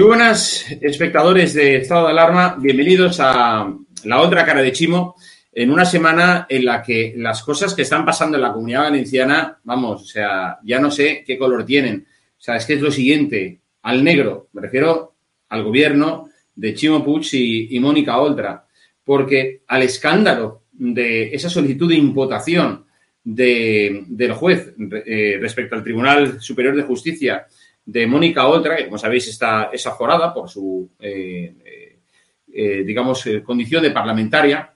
Muy buenas, espectadores de Estado de Alarma. Bienvenidos a la otra cara de Chimo en una semana en la que las cosas que están pasando en la comunidad valenciana, vamos, o sea, ya no sé qué color tienen. O sea, es que es lo siguiente, al negro, me refiero al gobierno de Chimo Puig y, Mónica Oltra, porque al escándalo de esa solicitud de imputación del juez eh, respecto al Tribunal Superior de Justicia de Mónica Oltra, que como sabéis está es aforada por su, eh, eh, eh, digamos, condición de parlamentaria.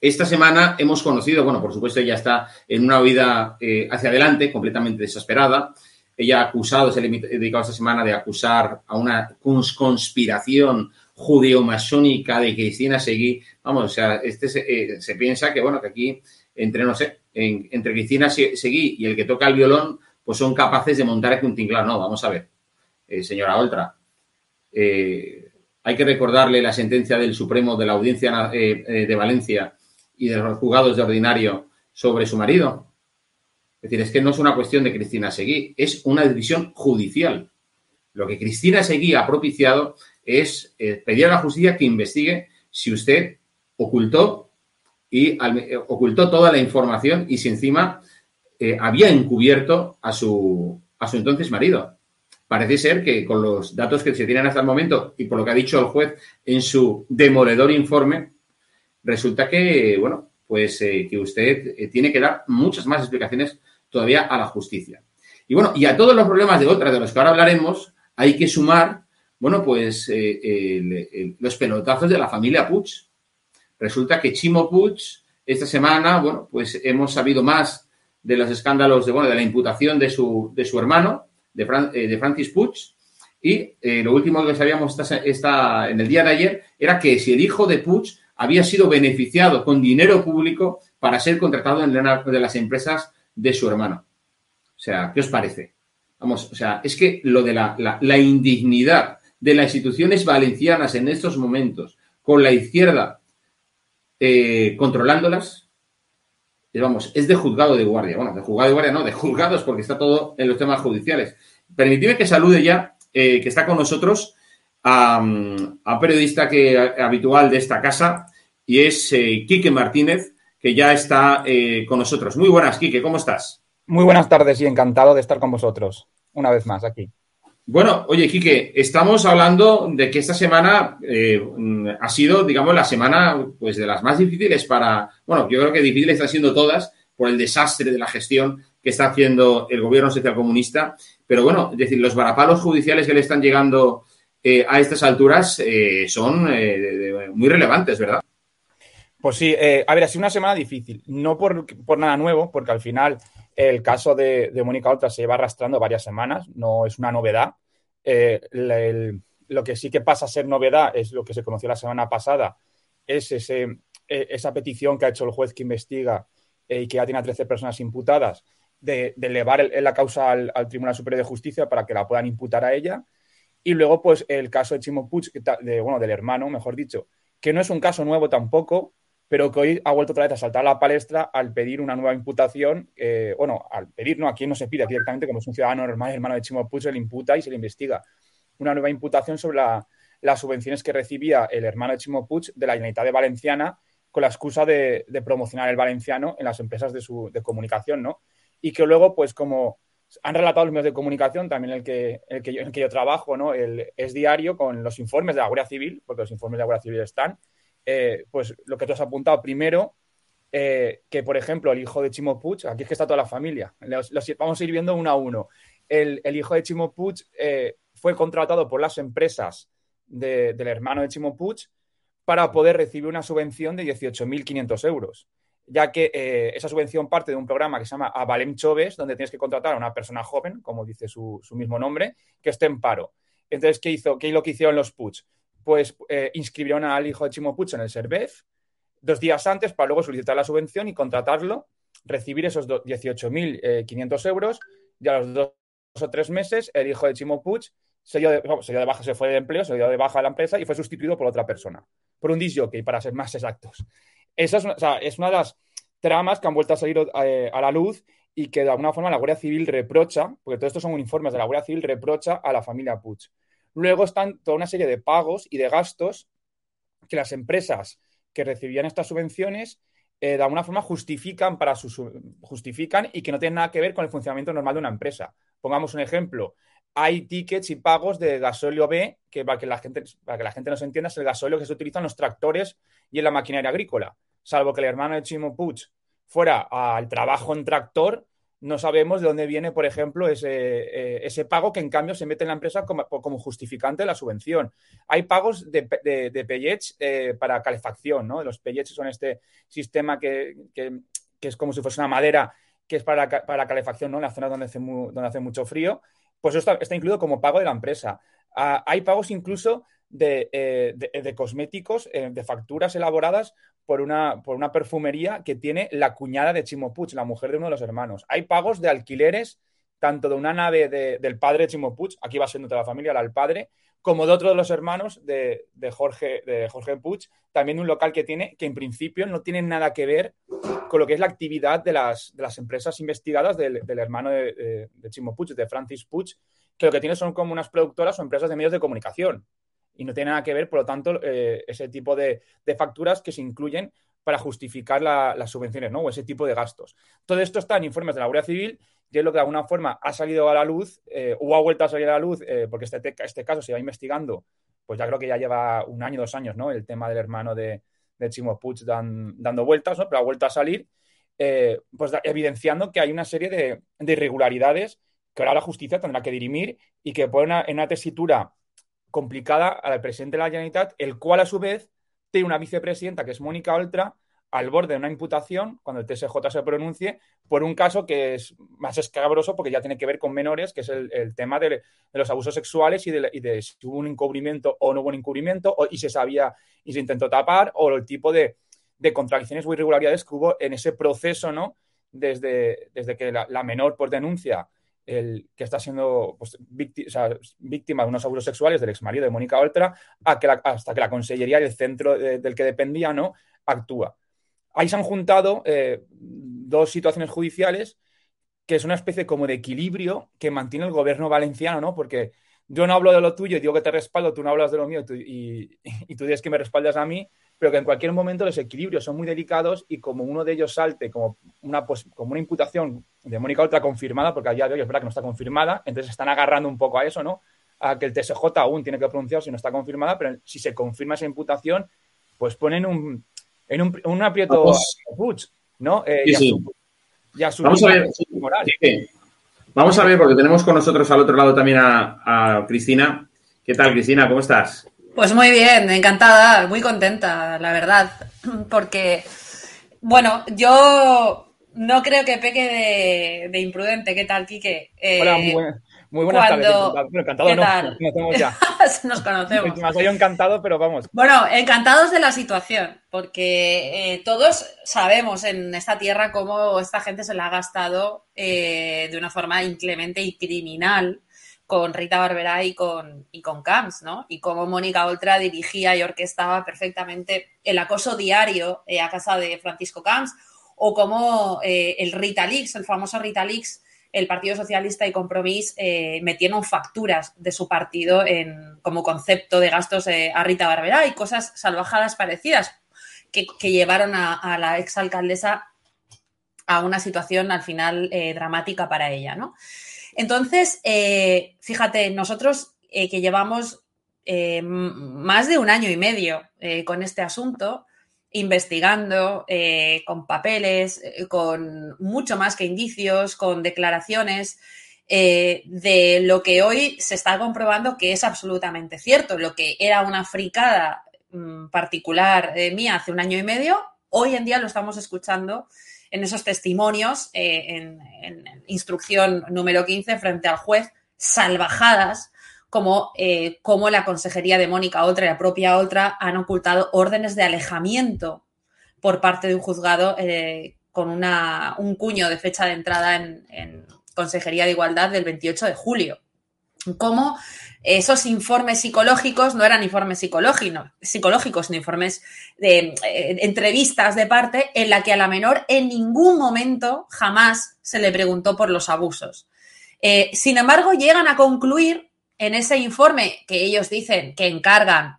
Esta semana hemos conocido, bueno, por supuesto ella está en una vida hacia adelante, completamente desesperada. Ella ha acusado, se ha dedicado esta semana de acusar a una conspiración judeo-masónica de Cristina Seguí. Vamos, o sea, este se, piensa que, bueno, que aquí, entre, no sé, entre Cristina Seguí y el que toca el violón, pues son capaces de montar aquí un tinglado. No, vamos a ver, eh, señora Oltra. Eh, hay que recordarle la sentencia del Supremo de la Audiencia eh, de Valencia y de los juzgados de ordinario sobre su marido. Es decir, es que no es una cuestión de Cristina Seguí, es una decisión judicial. Lo que Cristina Seguí ha propiciado es pedir a la justicia que investigue si usted ocultó y ocultó toda la información y si encima eh, había encubierto a su, a su entonces marido. Parece ser que con los datos que se tienen hasta el momento y por lo que ha dicho el juez en su demoledor informe, resulta que, bueno, pues eh, que usted eh, tiene que dar muchas más explicaciones todavía a la justicia. Y bueno, y a todos los problemas de otras de los que ahora hablaremos, hay que sumar, bueno, pues los pelotazos de la familia Puig. Resulta que Chimo Puig, esta semana, bueno, pues hemos sabido más de los escándalos de, bueno, de la imputación de su, de su hermano, de, eh, de Francis Puig. Y eh, lo último que sabíamos esta, en el día de ayer era que si el hijo de Puig había sido beneficiado con dinero público para ser contratado en una de las empresas de su hermano. O sea, ¿qué os parece? Vamos, o sea, es que lo de la, la indignidad de las instituciones valencianas en estos momentos, con la izquierda eh, controlándolas, vamos, es de juzgado de guardia. Bueno, de juzgado de guardia no, de juzgados porque está todo en los temas judiciales. Permitidme que salude ya, eh, que está con nosotros, a, un periodista que, habitual de esta casa y es eh, Quique Martínez, que ya está eh, con nosotros. Muy buenas, Quique, ¿cómo estás? Muy buenas tardes y encantado de estar con vosotros una vez más aquí. Bueno, oye, Quique, estamos hablando de que esta semana eh, ha sido, digamos, la semana pues de las más difíciles para, bueno, yo creo que difíciles están siendo todas por el desastre de la gestión que está haciendo el gobierno socialcomunista, pero bueno, es decir, los varapalos judiciales que le están llegando eh, a estas alturas eh, son muy relevantes, ¿verdad? Pues sí, a ver, ha sido una semana difícil, no por, nada nuevo, porque al final el caso de, de Mónica Oltra se lleva arrastrando varias semanas, no es una novedad. Eh, lo que sí que pasa a ser novedad es lo que se conoció la semana pasada, es ese, e, esa petición que ha hecho el juez que investiga eh, y que ya tiene a 13 personas imputadas de, elevar la causa al, Tribunal Superior de Justicia para que la puedan imputar a ella. Y luego, pues, el caso de Chimo Puig, de, bueno, del hermano, mejor dicho, que no es un caso nuevo tampoco, pero que hoy ha vuelto otra vez a saltar a la palestra al pedir una nueva imputación. Eh, bueno, al pedir, no, aquí no se pide, directamente, como es un ciudadano normal, hermano de Chimo Puig, se le imputa y se le investiga. Una nueva imputación sobre las subvenciones que recibía el hermano de Chimo Puig de la Generalitat de Valenciana con la excusa de, promocionar el valenciano en las empresas de, su, de comunicación, ¿no? Y que luego, pues como han relatado los medios de comunicación, también el que, el que yo trabajo, ¿no? El, es diario con los informes de la Guardia Civil, porque los informes de la Guardia Civil están, eh, pues lo que tú has apuntado primero, eh, que, por ejemplo, el hijo de Chimo Puig, aquí es que está toda la familia, vamos a ir viendo uno a uno. El, hijo de Chimo Puig eh, fue contratado por las empresas del hermano de Chimo Puig para poder recibir una subvención de 18.500 euros, ya que eh, esa subvención parte de un programa que se llama Avalem Choves, donde tienes que contratar a una persona joven, como dice su, mismo nombre, que esté en paro. Entonces, ¿qué hizo? ¿Qué es lo que hicieron los Puig? Pues inscribieron al hijo de Chimo Puig en el SERVEF, dos días antes para luego solicitar la subvención y contratarlo, recibir esos 18.500 euros y a los dos o tres meses el hijo de Chimo Puig se dio de, baja, se fue de empleo, se dio de baja de la empresa y fue sustituido por otra persona, por un disjockey, para ser más exactos. Esa es, una de las tramas que han vuelto a salir eh, a la luz y que de alguna forma la Guardia Civil reprocha, porque todos estos son informes de la Guardia Civil, reprocha a la familia Puig. Luego están toda una serie de pagos y de gastos que las empresas que recibían estas subvenciones eh, de alguna forma justifican para justifican y que no tienen nada que ver con el funcionamiento normal de una empresa. Pongamos un ejemplo. Hay tickets y pagos de gasóleo B, que para que la gente, para que la gente no se entienda, es el gasóleo que se utiliza en los tractores y en la maquinaria agrícola. Salvo que el hermano de Chimo Puig fuera al trabajo en tractor, no sabemos de dónde viene, por ejemplo, ese, eh, ese, pago que en cambio se mete en la empresa como, justificante de la subvención. Hay pagos de, de, pellets eh, para calefacción, ¿no? Los pellets son este sistema que, es como si fuese una madera que es para, para calefacción, ¿no? En las zonas donde hace, donde hace mucho frío. Pues eso está, incluido como pago de la empresa. Ah, hay pagos incluso de, eh, cosméticos, de facturas elaboradas por una, por una perfumería que tiene la cuñada de Chimo Puig, la mujer de uno de los hermanos. Hay pagos de alquileres, tanto de una nave del padre de Chimo Puig, aquí va siendo toda la familia, del padre, como de otro de los hermanos de, Jorge, de Jorge Puig, también un local que tiene, que en principio no tiene nada que ver con lo que es la actividad de las, de las empresas investigadas del, hermano de, de, de Francis Puig, que lo que tiene son como unas productoras o empresas de medios de comunicación y no tiene nada que ver, por lo tanto, eh, ese tipo de, facturas que se incluyen para justificar las subvenciones, ¿no? O ese tipo de gastos. Todo esto está en informes de la Guardia Civil y es lo que de alguna forma ha salido a la luz eh, o ha vuelto a salir a la luz eh, porque este, este caso se va investigando, pues ya creo que ya lleva un año, dos años, ¿no? El tema del hermano de, de Chimo Puig dando vueltas, ¿no? Pero ha vuelto a salir, pues evidenciando que hay una serie de, irregularidades que ahora la justicia tendrá que dirimir y que pone en una tesitura complicada al presidente de la Generalitat, el cual a su vez tiene una vicepresidenta que es Mónica Oltra al borde de una imputación, cuando el TSJ se pronuncie, por un caso que es más escabroso porque ya tiene que ver con menores, que es el, tema de, los abusos sexuales y de, si hubo un encubrimiento o no hubo un encubrimiento, o, y se sabía y se intentó tapar, o el tipo de, contradicciones o irregularidades que hubo en ese proceso, ¿no? Desde, desde que la, la menor por denuncia el que está siendo pues, víctima, de unos abusos sexuales del exmarido de Mónica Oltra hasta que la consellería el centro del que dependía no actúa. Ahí se han juntado eh, dos situaciones judiciales que es una especie como de equilibrio que mantiene el gobierno valenciano, ¿no? Porque yo no hablo de lo tuyo y digo que te respaldo, tú no hablas de lo mío y, y tú dices que me respaldas a mí, pero que en cualquier momento los equilibrios son muy delicados y como uno de ellos salte como una, como una imputación de Mónica Oltra confirmada, porque a día de hoy es verdad que no está confirmada, entonces están agarrando un poco a eso, ¿no? A que el TSJ aún tiene que pronunciar si no está confirmada, pero si se confirma esa imputación, pues ponen un, en un, un aprieto Vamos. ¿no? Eh, ya Vamos a ver. Vamos a ver, porque tenemos con nosotros al otro lado también a, a Cristina. ¿Qué tal, Cristina? ¿Cómo estás? Pues muy bien, encantada, muy contenta, la verdad, porque, bueno, yo no creo que peque de, imprudente. ¿Qué tal, Quique? Eh, Hola, muy, buenas tardes. encantado, no, nos conocemos ya. nos conocemos. Me ha encantado, pero vamos. Bueno, encantados de la situación, porque eh, todos sabemos en esta tierra cómo esta gente se la ha gastado eh, de una forma inclemente y criminal con Rita Barberá y con, y con Camps, ¿no? Y cómo Mónica Oltra dirigía y orquestaba perfectamente el acoso diario eh, a casa de Francisco Camps, o cómo eh, el Rita Leaks, el famoso Rita Leaks, el Partido Socialista y Compromís eh, metieron facturas de su partido en, como concepto de gastos a Rita Barberá y cosas salvajadas parecidas que, llevaron a, la exalcaldesa a una situación al final dramática para ella, ¿no? Entonces, eh, fíjate, nosotros eh, que llevamos eh, más de un año y medio con este asunto, investigando eh, con papeles, eh, con mucho más que indicios, con declaraciones. Eh, de lo que hoy se está comprobando que es absolutamente cierto. Lo que era una fricada mm, particular mía hace un año y medio, hoy en día lo estamos escuchando en esos testimonios, en, en, instrucción número 15 frente al juez, salvajadas como, eh, como la consejería de Mónica Oltra y la propia Oltra han ocultado órdenes de alejamiento por parte de un juzgado eh, con un cuño de fecha de entrada en, Consejería de Igualdad del 28 de julio. Como esos informes psicológicos no eran informes psicológicos, psicológicos sino informes de eh, entrevistas de parte en la que a la menor en ningún momento jamás se le preguntó por los abusos. Sin embargo, llegan a concluir en ese informe que ellos dicen que encargan,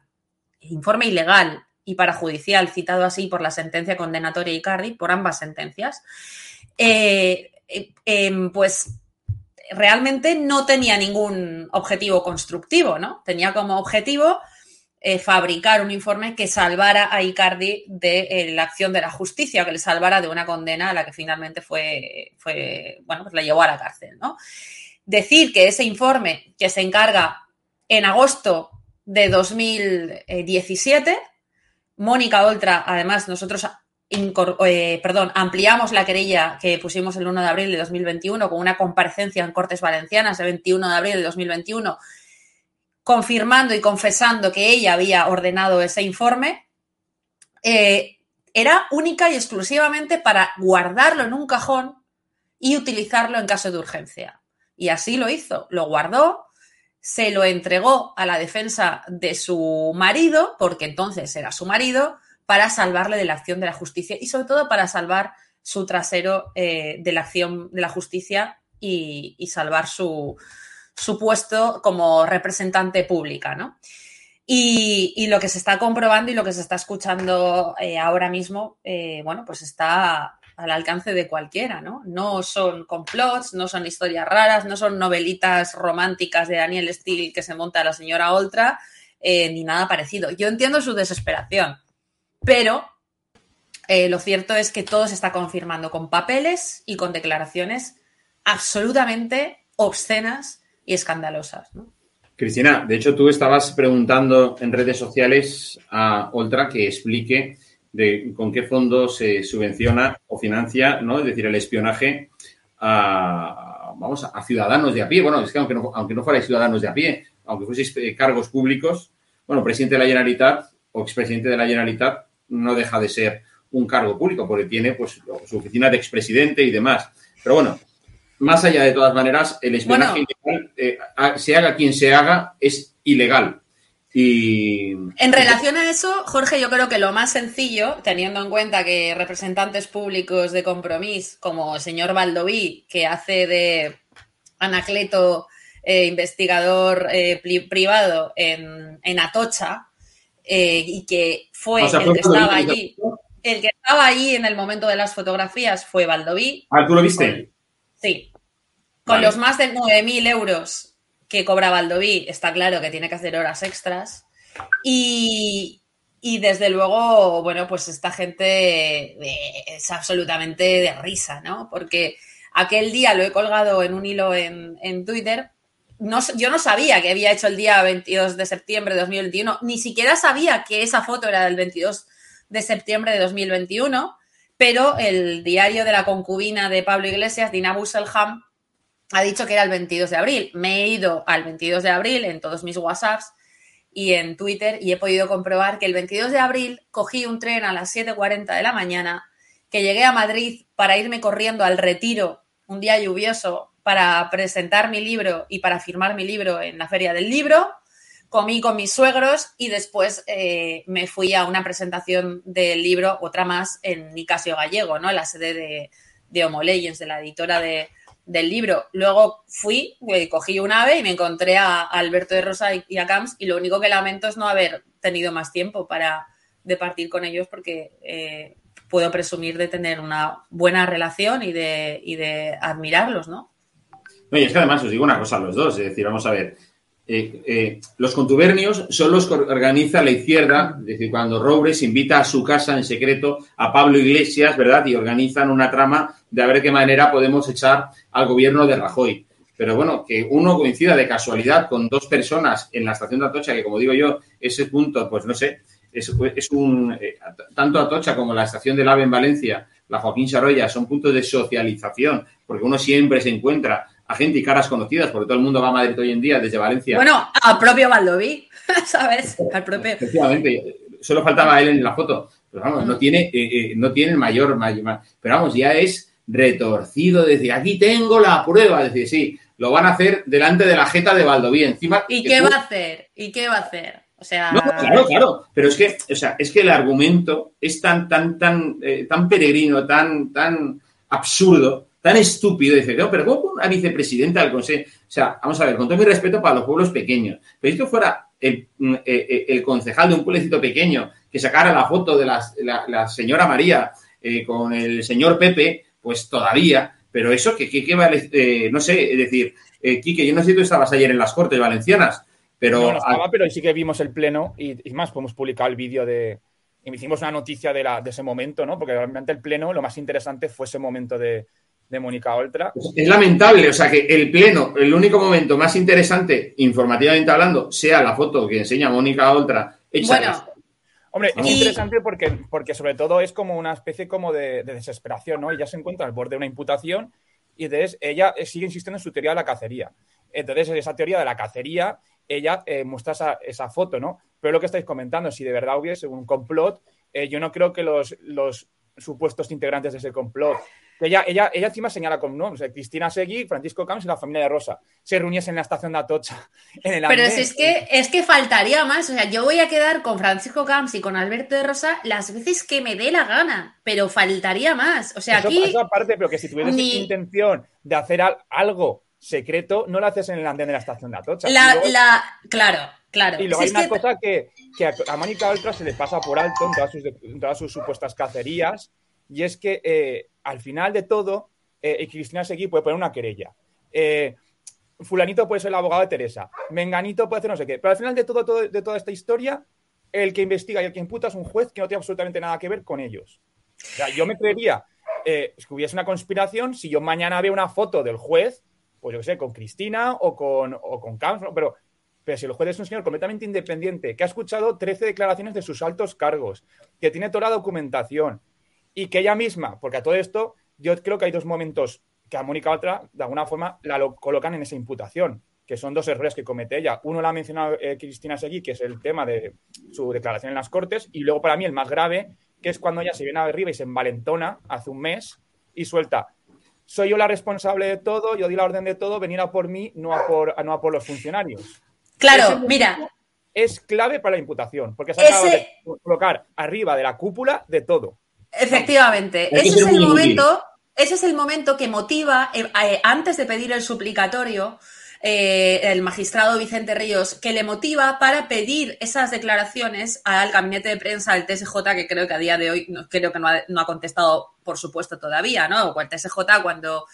informe ilegal y parajudicial, citado así por la sentencia condenatoria Icardi, por ambas sentencias, eh, eh, pues realmente no tenía ningún objetivo constructivo, ¿no? Tenía como objetivo eh, fabricar un informe que salvara a Icardi de eh, la acción de la justicia, que le salvara de una condena a la que finalmente fue, fue bueno, pues la llevó a la cárcel, ¿no? Decir que ese informe que se encarga en agosto de 2017, Mónica Oltra, además nosotros eh, ampliamos la querella que pusimos el 1 de abril de 2021 con una comparecencia en Cortes Valencianas el 21 de abril de 2021, confirmando y confesando que ella había ordenado ese informe, eh, era única y exclusivamente para guardarlo en un cajón y utilizarlo en caso de urgencia. Y así lo hizo, lo guardó, se lo entregó a la defensa de su marido, porque entonces era su marido, para salvarle de la acción de la justicia y sobre todo para salvar su trasero eh, de la acción de la justicia y, salvar su, su, puesto como representante pública, ¿no? Y, y, lo que se está comprobando y lo que se está escuchando eh, ahora mismo, eh, bueno, pues está al alcance de cualquiera, ¿no? No son complots, no son historias raras, no son novelitas románticas de Daniel Steele que se monta la señora Oltra, eh, ni nada parecido. Yo entiendo su desesperación, pero eh, lo cierto es que todo se está confirmando con papeles y con declaraciones absolutamente obscenas y escandalosas. Cristina, de hecho tú estabas preguntando en redes sociales a Oltra que explique de con qué fondo se subvenciona o financia, ¿no? Es decir, el espionaje a, vamos, a ciudadanos de a pie. Bueno, es que aunque no, aunque no fuerais ciudadanos de a pie, aunque fueseis eh, cargos públicos, bueno, presidente de la Generalitat o expresidente de la Generalitat no deja de ser un cargo público porque tiene pues su oficina de expresidente y demás. Pero bueno, más allá de todas maneras, el espionaje bueno. ilegal, eh, se haga quien se haga, es ilegal. Y... En relación a eso, Jorge, yo creo que lo más sencillo, teniendo en cuenta que representantes públicos de compromiso, como el señor Valdoví, que hace de Anacleto eh, investigador eh, privado en, en Atocha, eh, y que fue o sea, el que estaba allí, el que estaba allí en el momento de las fotografías fue Valdoví. Ah, ¿tú lo viste? Sí. Con vale. los más de 9.000 euros que cobra Valdoví, está claro que tiene que hacer horas extras. Y, y desde luego, bueno, pues esta gente es absolutamente de risa, ¿no? Porque aquel día lo he colgado en un hilo en, en Twitter. No, yo no sabía que había hecho el día 22 de septiembre de 2021, ni siquiera sabía que esa foto era del 22 de septiembre de 2021, pero el diario de la concubina de Pablo Iglesias, Dina Busselham, ha dicho que era el 22 de abril. Me he ido al 22 de abril en todos mis WhatsApps y en Twitter y he podido comprobar que el 22 de abril cogí un tren a las 7.40 de la mañana, que llegué a Madrid para irme corriendo al retiro un día lluvioso para presentar mi libro y para firmar mi libro en la feria del libro. Comí con mis suegros y después eh, me fui a una presentación del libro, otra más, en Nicasio Gallego, ¿no? La sede de, de Homo Legends, de la editora de, del libro. Luego fui, eh, cogí un ave y me encontré a, Alberto de Rosa y a Camps y lo único que lamento es no haber tenido más tiempo para de partir con ellos porque eh, puedo presumir de tener una buena relación y de, y de admirarlos, ¿no? No, y es que además os digo una cosa a los dos, es decir, vamos a ver, eh, eh, los contubernios son los que organiza la izquierda, es decir, cuando Robles invita a su casa en secreto a Pablo Iglesias, ¿verdad? Y organizan una trama de a ver qué manera podemos echar al gobierno de Rajoy. Pero bueno, que uno coincida de casualidad con dos personas en la estación de Atocha, que como digo yo, ese punto, pues no sé, es, un. Eh, tanto Atocha como la estación del AVE en Valencia, la Joaquín Saroya, son puntos de socialización, porque uno siempre se encuentra a gente y caras conocidas, porque todo el mundo va a Madrid hoy en día desde Valencia. Bueno, al propio Valdoví, ¿sabes? Al propio. Efectivamente, solo faltaba él en la foto. Pero vamos, no tiene, eh, eh, no tiene el mayor, mayor, Pero vamos, ya es retorcido decir, aquí tengo la prueba. decir, sí, lo van a hacer delante de la jeta de Valdoví. Encima. ¿Y qué va a hacer? ¿Y qué va a hacer? O sea. No, claro, claro. Pero es que, o sea, es que el argumento es tan, tan, tan, eh, tan peregrino, tan, tan absurdo tan estúpido. Dice, no, pero ¿cómo una vicepresidenta del Consejo? O sea, vamos a ver, con todo mi respeto para los pueblos pequeños, pero si esto fuera el, mm, eh, eh, el, concejal de un pueblecito pequeño que sacara la foto de la, señora María eh, con el señor Pepe, pues todavía, pero eso, que, que, vale, no sé, es decir, Quique, yo no sé si tú estabas ayer en las Cortes Valencianas, pero... No, no estaba, pero sí que vimos el pleno y, y más, podemos publicar el vídeo de, y hicimos una noticia de, la, de ese momento, ¿no? Porque realmente el pleno, lo más interesante fue ese momento de, de Mónica Oltra. Es lamentable, o sea, que el pleno, el único momento más interesante, informativamente hablando, sea la foto que enseña Mónica Oltra bueno, Hombre, es interesante porque, porque sobre todo es como una especie como de, desesperación, ¿no? Ella se encuentra al borde de una imputación y entonces ella sigue insistiendo en su teoría de la cacería. Entonces, en esa teoría de la cacería, ella eh, muestra esa, esa, foto, ¿no? Pero lo que estáis comentando, si de verdad hubiese un complot, eh, yo no creo que los, los supuestos integrantes de ese complot ella, ella, ella encima señala con no, Cristina Seguí, Francisco Camps y la familia de Rosa se reuniesen en la estación de Atocha. Pero si es que, es que faltaría más. O sea, yo voy a quedar con Francisco Camps y con Alberto de Rosa las veces que me dé la gana, pero faltaría más. O sea, aquí. Eso aparte, pero que si tuvieras intención de hacer algo secreto, no lo haces en el andén de la estación de Atocha. La, la... Claro, claro. Y luego hay una cosa que, a, Mónica Oltra se le pasa por alto en todas sus, en todas sus supuestas cacerías y es que eh, al final de todo, eh, Cristina Seguí puede poner una querella. Eh, fulanito puede ser el abogado de Teresa. Menganito puede hacer no sé qué. Pero al final de, todo, de toda esta historia, el que investiga y el que imputa es un juez que no tiene absolutamente nada que ver con ellos. O sea, yo me creería que hubiese una conspiración si yo mañana veo una foto del juez, pues yo qué sé, con Cristina o con, o con pero, pero si el juez es un señor completamente independiente, que ha escuchado 13 declaraciones de sus altos cargos, que tiene toda la documentación, y que ella misma, porque a todo esto yo creo que hay dos momentos que a Mónica Oltra de alguna forma la colocan en esa imputación, que son dos errores que comete ella. Uno la ha mencionado eh, Cristina Seguí, que es el tema de su declaración en las Cortes, y luego para mí el más grave, que es cuando ella se viene arriba y se envalentona hace un mes y suelta. Soy yo la responsable de todo, yo di la orden de todo, venir a por mí, no a por, no a por los funcionarios. Claro, mira. Es clave para la imputación, porque se acaba de colocar arriba de la cúpula de todo. Efectivamente, ese es el momento, ese es el momento que motiva, eh, eh, antes de pedir el suplicatorio, eh, el magistrado Vicente Ríos, que le motiva para pedir esas declaraciones al gabinete de prensa del TSJ, que creo que a día de hoy no, creo que no ha, contestado, por supuesto, todavía, ¿no? O el TSJ cuando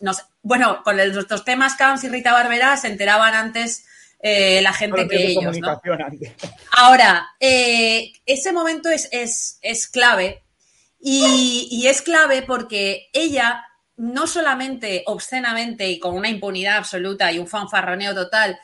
nos, bueno, con nuestros temas Camps y Rita Barberá se enteraban antes la gente que ellos. ¿no? Ahora, ese momento es, es, es clave y, es clave porque ella no solamente obscenamente y con una impunidad absoluta y un fanfarroneo total,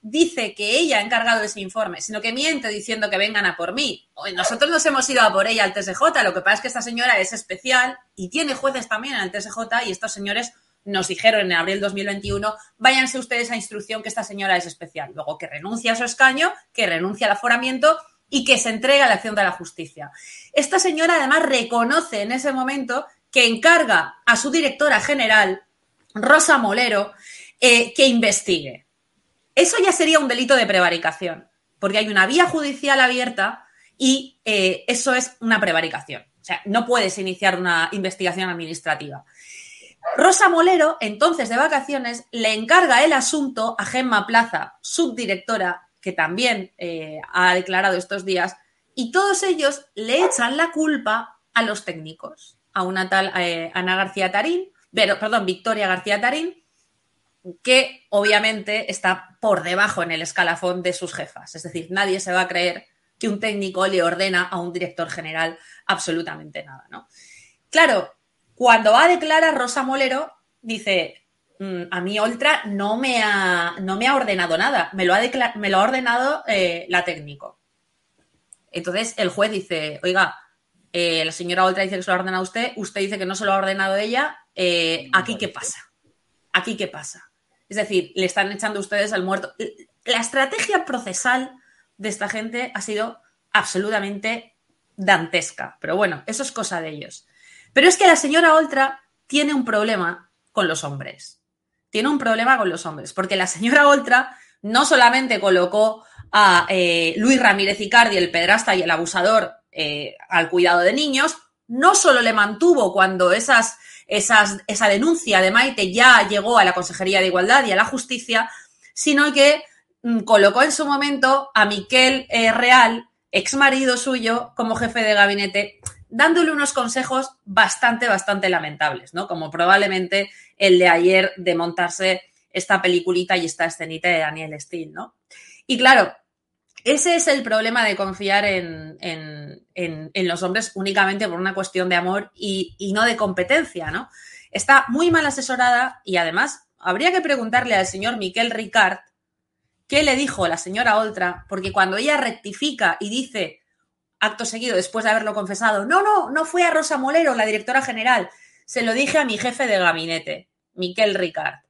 dice que ella ha encargado ese informe, sino que miente diciendo que vengan a por mí. Nosotros nos hemos ido a por ella al TSJ, lo que pasa es que esta señora es especial y tiene jueces también en el TSJ y estos señores nos dijeron en abril 2021, váyanse ustedes a instrucción que esta señora es especial. Luego que renuncia a su escaño, que renuncia al aforamiento y que se entrega a la acción de la justicia. Esta señora además reconoce en ese momento que encarga a su directora general, Rosa Molero, eh, que investigue. Eso ya sería un delito de prevaricación, porque hay una vía judicial abierta y eh, eso es una prevaricación. O sea, no puedes iniciar una investigación administrativa. Rosa Molero, entonces de vacaciones, le encarga el asunto a Gemma Plaza, subdirectora que también eh, ha declarado estos días, y todos ellos le echan la culpa a los técnicos, a una tal eh, Ana García Tarín, pero, perdón, Victoria García Tarín, que obviamente está por debajo en el escalafón de sus jefas. Es decir, nadie se va a creer que un técnico le ordena a un director general absolutamente nada, ¿no? Claro, cuando va a declarar Rosa Molero, dice, a mí Oltra no me ha, no me ha ordenado nada, me lo ha, me lo ha ordenado eh, la técnico. Entonces el juez dice, oiga, eh, la señora Oltra dice que se lo ha ordenado usted, usted dice que no se lo ha ordenado ella, eh, ¿aquí qué pasa? ¿Aquí qué pasa? Es decir, le están echando ustedes al muerto. La estrategia procesal de esta gente ha sido absolutamente dantesca. Pero bueno, eso es cosa de ellos. Pero es que la señora Oltra tiene un problema con los hombres. Tiene un problema con los hombres, porque la señora Oltra no solamente colocó a eh, Luis Ramírez Icardi, el pedrasta y el abusador, eh, al cuidado de niños, no solo le mantuvo cuando esas, esas, esa denuncia de Maite ya llegó a la Consejería de Igualdad y a la Justicia, sino que Mm, colocó en su momento a Miquel eh, Real, ex marido suyo, como jefe de gabinete, dándole unos consejos bastante, bastante lamentables, ¿no? Como probablemente el de ayer de montarse esta peliculita y esta escenita de Daniel Steele, ¿no? Y claro, ese es el problema de confiar en, los hombres únicamente por una cuestión de amor y, y, no de competencia, ¿no? Está muy mal asesorada y además habría que preguntarle al señor Miquel Ricard ¿Qué le dijo la señora Oltra? Porque cuando ella rectifica y dice, acto seguido, después de haberlo confesado, no, no, no fue a Rosa Molero, la directora general, se lo dije a mi jefe de gabinete, Miquel Ricard.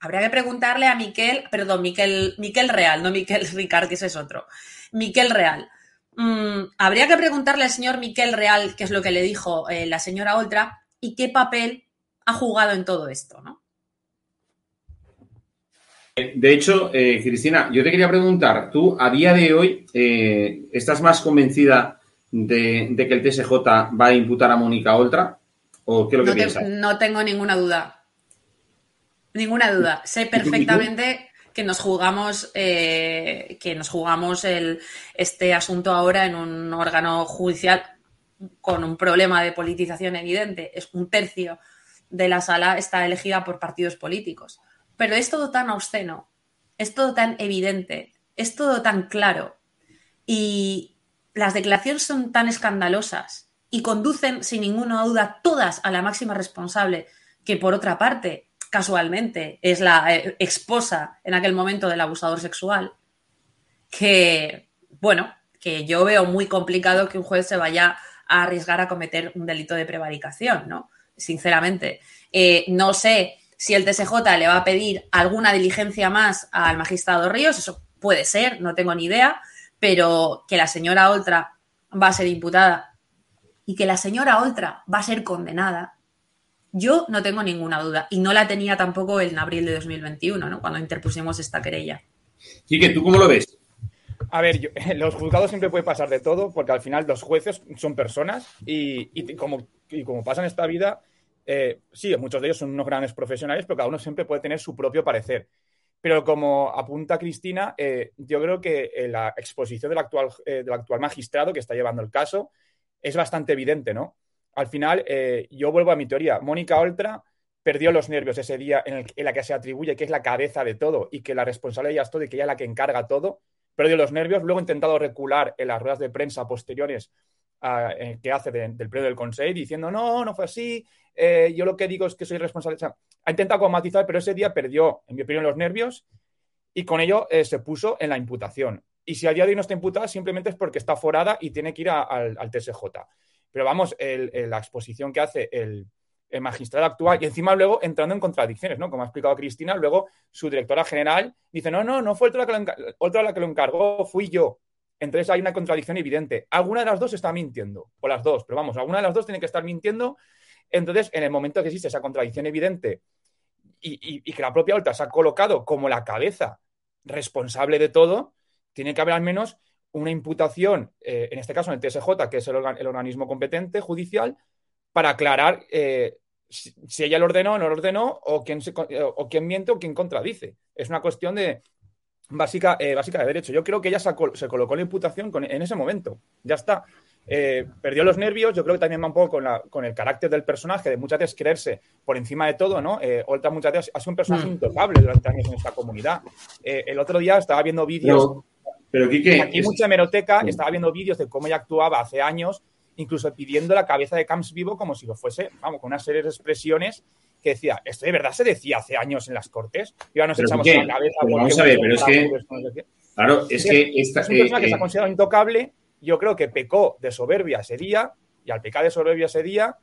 Habría que preguntarle a Miquel, perdón, Miquel, Miquel Real, no Miquel Ricard, que ese es otro. Miquel Real. Mm, habría que preguntarle al señor Miquel Real qué es lo que le dijo eh, la señora Oltra y qué papel ha jugado en todo esto, ¿no? De hecho, eh, Cristina, yo te quería preguntar, tú a día de hoy eh, estás más convencida de, que el TSJ va a imputar a Mónica Oltra o qué es lo que piensas? no tengo ninguna duda. Ninguna duda. Sé perfectamente que nos jugamos eh, que nos jugamos el, este asunto ahora en un órgano judicial con un problema de politización evidente. Es un tercio de la sala está elegida por partidos políticos. Pero es todo tan obsceno, es todo tan evidente, es todo tan claro y las declaraciones son tan escandalosas y conducen sin ninguna duda todas a la máxima responsable, que por otra parte, casualmente, es la eh, esposa en aquel momento del abusador sexual, que, bueno, que yo veo muy complicado que un juez se vaya a arriesgar a cometer un delito de prevaricación, ¿no? Sinceramente. Eh, no sé si el TSJ le va a pedir alguna diligencia más al magistrado Ríos, eso puede ser, no tengo ni idea, pero que la señora Oltra va a ser imputada y que la señora Oltra va a ser condenada, yo no tengo ninguna duda. Y no la tenía tampoco en abril de 2021, ¿no? cuando interpusimos esta querella. que ¿tú cómo lo ves? A ver, los juzgados siempre puede pasar de todo, porque al final los jueces son personas y, como, y como pasa en esta vida, eh, sí, muchos de ellos son unos grandes profesionales, pero cada uno siempre puede tener su propio parecer. Pero como apunta Cristina, eh, yo creo que eh, la exposición del actual, del actual magistrado que está llevando el caso es bastante evidente, ¿no? Al final, yo vuelvo a mi teoría. Mónica Oltra perdió los nervios ese día en, la que se atribuye que es la cabeza de todo y que la responsable de ella es todo y que ella es la que encarga todo. Perdió los nervios, luego ha intentado recular en las ruedas de prensa posteriores que hace del pleno del Consejo diciendo no, no fue así, eh, yo lo que digo es que soy responsable. ha intentado matizar, pero ese día perdió, en mi opinión, los nervios y con ello eh, se puso en la imputación. Y si a día de hoy no está imputada, simplemente es porque está forada y tiene que ir al, TSJ. Pero vamos, la exposición que hace el, magistrado actual y encima luego entrando en contradicciones, ¿no? Como ha explicado Cristina, luego su directora general dice, no, no, no fue otra la que lo encargó, fui yo. Entonces hay una contradicción evidente. Alguna de las dos está mintiendo, o las dos, pero vamos, alguna de las dos tiene que estar mintiendo entonces, en el momento que existe esa contradicción evidente y, que la propia Olta se ha colocado como la cabeza responsable de todo, tiene que haber al menos una imputación, eh, en este caso en el TSJ, que es el, organismo competente judicial, para aclarar eh, si, ella lo ordenó o no lo ordenó, o quién, o quién miente o quién contradice. Es una cuestión de básica, eh, básica de derecho. Yo creo que ella se, colocó la imputación en ese momento. Ya está. eh, perdió los nervios, yo creo que también va un poco con, el carácter del personaje, de muchas veces creerse por encima de todo, ¿no? Eh, Olta muchas veces ha sido un personaje mm. intocable durante años en esta comunidad. Eh, el otro día estaba viendo vídeos, pero, aquí mucha hemeroteca, estaba viendo vídeos de cómo ella actuaba hace años, incluso pidiendo la cabeza de Camps vivo como si lo fuese, vamos, con una serie de expresiones que decía, ¿esto de verdad se decía hace años en las cortes? Y ahora nos echamos la cabeza. vamos a ver, pero es que... Claro, es que... Esta, es un personaje que se ha considerado intocable yo creo que pecó de soberbia ese día y al pecar de soberbia ese día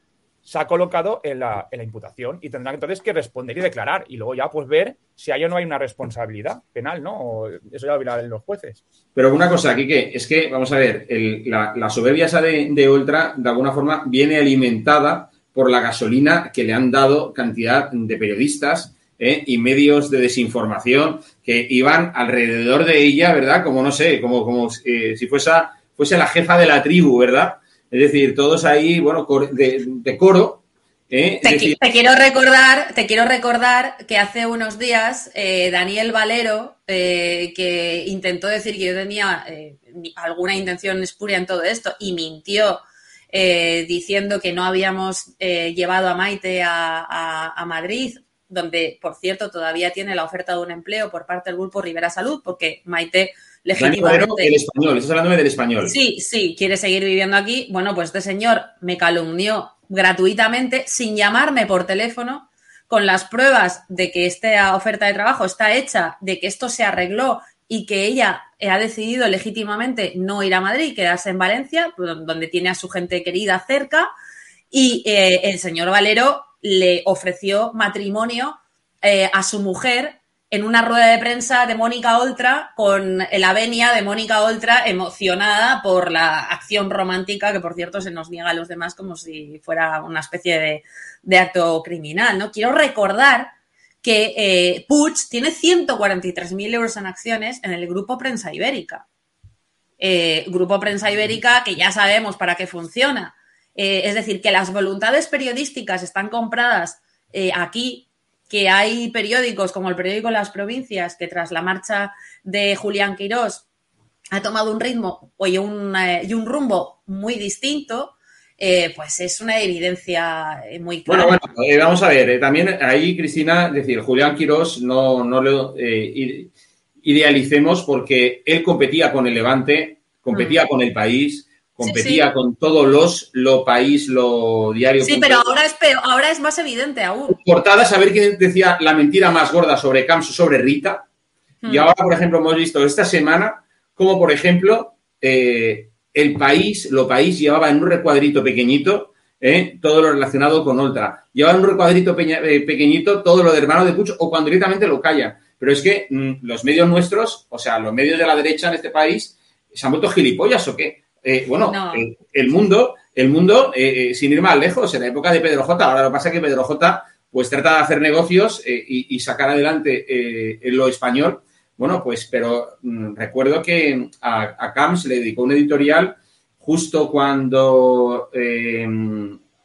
se ha colocado en la, imputación y tendrá entonces que responder y declarar y luego ya pues ver si hay o no hay una responsabilidad penal, ¿no? eso ya lo verán los jueces. Pero una cosa, aquí que es que, vamos a ver, la, soberbia esa de, Ultra de alguna forma viene alimentada por la gasolina que le han dado cantidad de periodistas ¿eh? y medios de desinformación que iban alrededor de ella, ¿verdad? Como no sé, como, como eh, si fuese fuese la jefa de la tribu, ¿verdad? Es decir, todos ahí, bueno, de, coro. ¿eh? Te, quiero recordar, te quiero recordar que hace unos días eh, Daniel Valero, eh, que intentó decir que yo tenía alguna intención espuria en todo esto y mintió diciendo que no habíamos llevado a Maite a, Madrid, donde, por cierto, todavía tiene la oferta de un empleo por parte del grupo Rivera Salud, porque Maite legítimamente. El español, estás hablándome del español. Sí, sí, quiere seguir viviendo aquí. Bueno, pues este señor me calumnió gratuitamente, sin llamarme por teléfono, con las pruebas de que esta oferta de trabajo está hecha, de que esto se arregló y que ella ha decidido legítimamente no ir a Madrid, quedarse en Valencia, donde tiene a su gente querida cerca, y eh, el señor Valero le ofreció matrimonio eh, a su mujer en una rueda de prensa de Mónica Oltra con la venia de Mónica Oltra emocionada por la acción romántica que, por cierto, se nos niega a los demás como si fuera una especie de, acto criminal. ¿no? Quiero recordar que eh, Puig tiene 143.000 euros en acciones en el Grupo Prensa Ibérica. Eh, Grupo Prensa Ibérica que ya sabemos para qué funciona. Eh, es decir, que las voluntades periodísticas están compradas aquí que hay periódicos como el periódico Las Provincias que tras la marcha de Julián Quirós ha tomado un ritmo y un, eh, y un rumbo muy distinto, eh, pues es una evidencia eh, muy clara. Bueno, bueno, vamos a ver, también ahí, Cristina, decir, Julián Quirós no, no lo idealicemos porque él competía con el Levante, competía mm. con el país, competía con todos los lo país, lo diario. Sí, pero ahora es peor, ahora es más evidente aún. Portada, saber quién decía la mentira más gorda sobre Camps sobre Rita. Y hmm. ahora, por ejemplo, hemos visto esta semana como, por ejemplo, eh, el país, lo país llevaba en un recuadrito pequeñito eh, todo lo relacionado con Ultra. Llevaba en un recuadrito eh, pequeñito todo lo de hermano de Puch o cuando directamente lo callan. Pero es que mm, los medios nuestros, o sea, los medios de la derecha en este país, ¿se han vuelto gilipollas o qué? Eh, bueno, eh, el, mundo, el mundo eh, sin ir más lejos, en la época de Pedro J. Ahora lo que pasa es que Pedro J. pues trata de hacer negocios y, sacar adelante lo español. Bueno, pues, pero mm, recuerdo que a, a Camps le dedicó un editorial justo cuando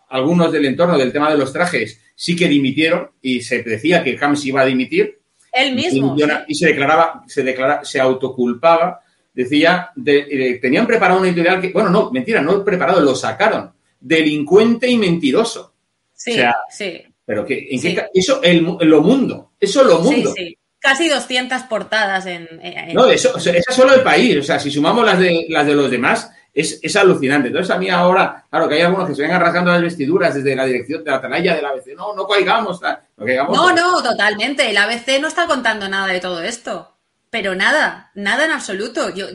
algunos del entorno del tema de los trajes sí que dimitieron y se decía que Camps iba a dimitir. Él mismo. Y, se declaraba, se declaraba, se autoculpaba decía, eh, tenían preparado un editorial que, bueno, no, mentira, no preparado, lo sacaron. Delincuente y mentiroso. Sí, sí. Pero que, ¿en qué, eso, el, lo mundo, eso lo mundo. Sí, sí. Casi 200 portadas en... No, eso, eso, es solo el país, o sea, si sumamos las de, las de los demás, es, es, alucinante. Entonces, a mí ahora, claro, que hay algunos que se vengan rasgando las vestiduras desde la dirección de la atalaya del ABC. No, no caigamos. No, no, no, totalmente. El ABC no está contando nada de todo esto pero nada, nada en absoluto. Yo,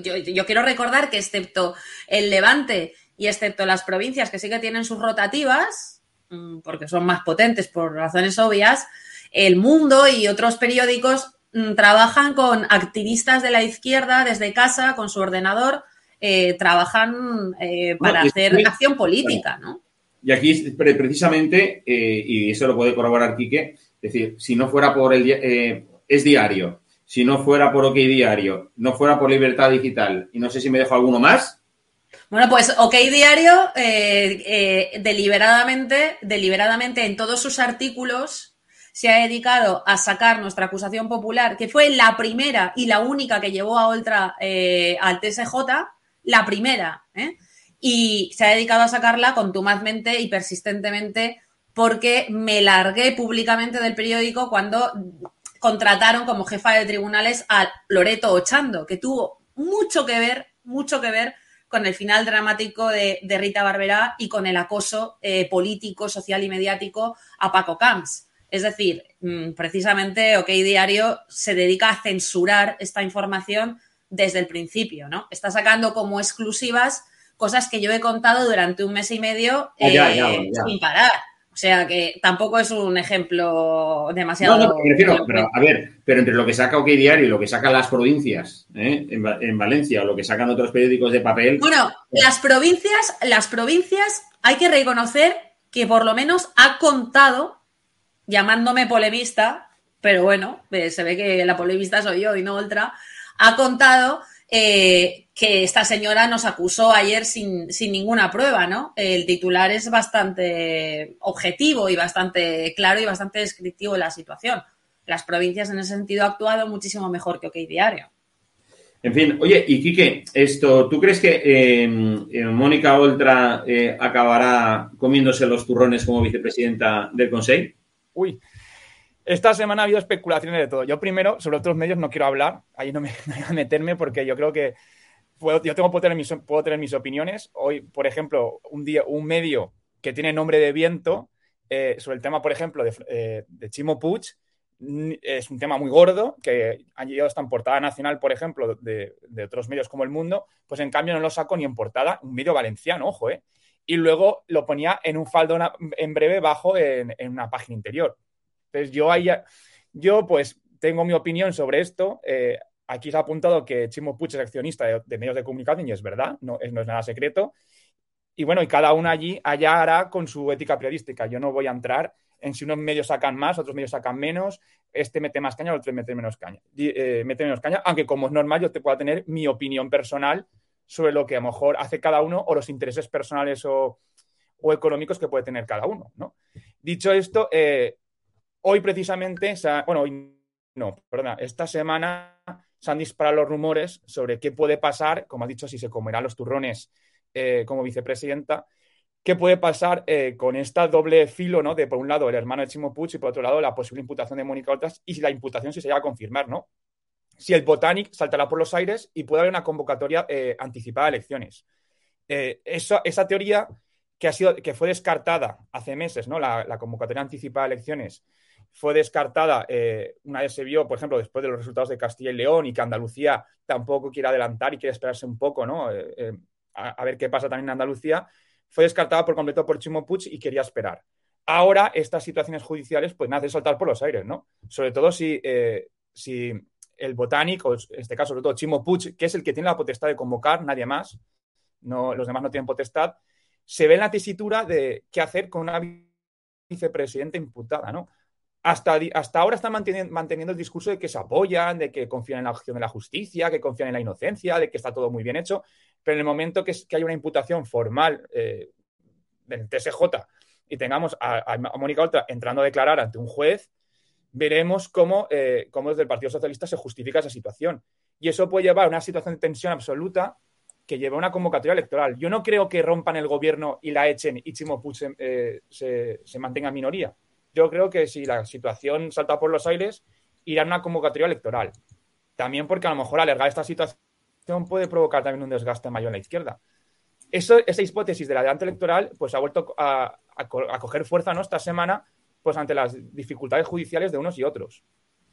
quiero recordar que excepto el Levante y excepto las provincias que sí que tienen sus rotativas, mm, porque son más potentes por razones obvias, el mundo y otros periódicos trabajan con activistas de la izquierda desde casa, con su ordenador, eh, trabajan eh, para hacer acción política, ¿no? Y aquí precisamente, eh, y eso lo puede corroborar Quique, es decir, si no fuera por el... es diario, si no fuera por OK Diario, no fuera por Libertad Digital, y no sé si me dejo alguno más. Bueno, pues OK Diario, deliberadamente, deliberadamente en todos sus artículos se ha dedicado a sacar nuestra acusación popular, que fue la primera y la única que llevó a Oltra eh, al TSJ, la primera, y se ha dedicado a sacarla contumazmente y persistentemente porque me largué públicamente del periódico cuando contrataron como jefa de tribunales a Loreto Ochando, que tuvo mucho que ver, mucho que ver con el final dramático de, Rita Barberá y con el acoso eh, político, social y mediático a Paco Camps. Es decir, mm, precisamente OK Diario se dedica a censurar esta información desde el principio, ¿no? Está sacando como exclusivas cosas que yo he contado durante un mes y medio ah, eh, sin parar. O sea que tampoco es un ejemplo demasiado. No, no, pero a ver, pero entre lo que saca OK Diario y lo que sacan las provincias ¿eh? en, Valencia o lo que sacan otros periódicos de papel. Bueno, las provincias, las provincias hay que reconocer que por lo menos ha contado, llamándome polemista, pero bueno, eh, se ve que la polemista soy yo y no otra, ha contado eh, que esta señora nos acusó ayer sin, ninguna prueba, ¿no? El titular es bastante objetivo y bastante claro y bastante descriptivo de la situación. Las provincias en ese sentido han actuado muchísimo mejor que OK Diario. En fin, oye, y Quique, esto, ¿tú crees que em, em, Mónica Oltra eh, acabará comiéndose los turrones como vicepresidenta del Consejo? Uy, esta semana ha habido especulaciones de todo. Yo primero, sobre otros medios, no quiero hablar, ahí no me, voy a meterme porque yo creo que yo tengo, puedo, tener mis, puedo tener mis opiniones. Hoy, por ejemplo, un, día, un medio que tiene nombre de viento eh, sobre el tema, por ejemplo, de, eh, Chimo Puig, es un tema muy gordo, que han llegado hasta en portada nacional, por ejemplo, de, otros medios como El Mundo, pues en cambio no lo saco ni en portada, un medio valenciano, ojo, ¿eh? Y luego lo ponía en un faldón en breve bajo en, en una página interior. Entonces, yo ahí, yo pues tengo mi opinión sobre esto. Eh, aquí se ha apuntado que Chimo Puig es accionista de, medios de comunicación y es verdad, no es, no es nada secreto. Y bueno, y cada uno allí allá hará con su ética periodística. Yo no voy a entrar en si unos medios sacan más, otros medios sacan menos, este mete más caña, el otro mete menos caña. Eh, mete menos caña, aunque como es normal yo te pueda tener mi opinión personal sobre lo que a lo mejor hace cada uno o los intereses personales o, o económicos que puede tener cada uno. ¿no? Dicho esto, eh, Hoy precisamente, bueno, hoy no, perdona, esta semana se han disparado los rumores sobre qué puede pasar, como ha dicho, si se comerán los turrones eh, como vicepresidenta, qué puede pasar eh, con esta doble filo, ¿no? De por un lado el hermano de Chimo Puig y por otro lado la posible imputación de Mónica Oltras y si la imputación si se llega a confirmar, ¿no? Si el Botanic saltará por los aires y puede haber una convocatoria eh, anticipada de elecciones. esa teoría que, ha sido, que fue descartada hace meses, ¿no? La, convocatoria anticipada de elecciones fue descartada eh, una vez se vio, por ejemplo, después de los resultados de Castilla y León y que Andalucía tampoco quiere adelantar y quiere esperarse un poco, ¿no? Eh, eh, a, ver qué pasa también en Andalucía, fue descartada por completo por Chimo y quería esperar. Ahora estas situaciones judiciales pues nacen saltar por los aires, ¿no? Sobre todo si, si el botánico, en este caso sobre todo Chimo Puig, que es el que tiene la potestad de convocar, nadie más, no, los demás no tienen potestad, se ve en la tesitura de qué hacer con una vicepresidenta imputada, ¿no? hasta, hasta ahora están manteniendo, el discurso de que se apoyan, de que confían en la acción de la justicia, que confían en la inocencia, de que está todo muy bien hecho, pero en el momento que, que hay una imputación formal eh, del TSJ y tengamos a, Mónica Oltra entrando a declarar ante un juez, veremos cómo, eh, cómo desde el Partido Socialista se justifica esa situación. Y eso puede llevar a una situación de tensión absoluta que lleva a una convocatoria electoral. Yo no creo que rompan el gobierno y la echen y Chimo eh, se, se mantenga en minoría yo creo que si la situación salta por los aires, irá a una convocatoria electoral. También porque a lo mejor alargar esta situación puede provocar también un desgaste mayor en la izquierda. Esa hipótesis del adelante electoral pues ha vuelto a, coger fuerza esta semana pues ante las dificultades judiciales de unos y otros.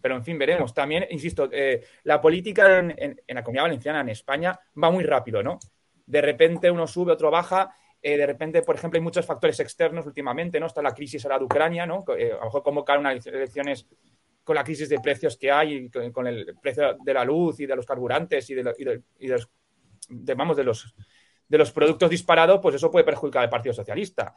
Pero en fin, veremos. También, insisto, eh, la política en, la comunidad valenciana, en España, va muy rápido, ¿no? De repente uno sube, otro baja, eh, de repente, por ejemplo, hay muchos factores externos últimamente, ¿no? Está la crisis ahora de Ucrania, ¿no? Eh, a lo mejor convocar unas elecciones con la crisis de precios que hay, con, el precio de la luz y de los carburantes y de, los, vamos, de los de los productos disparados, pues eso puede perjudicar al Partido Socialista.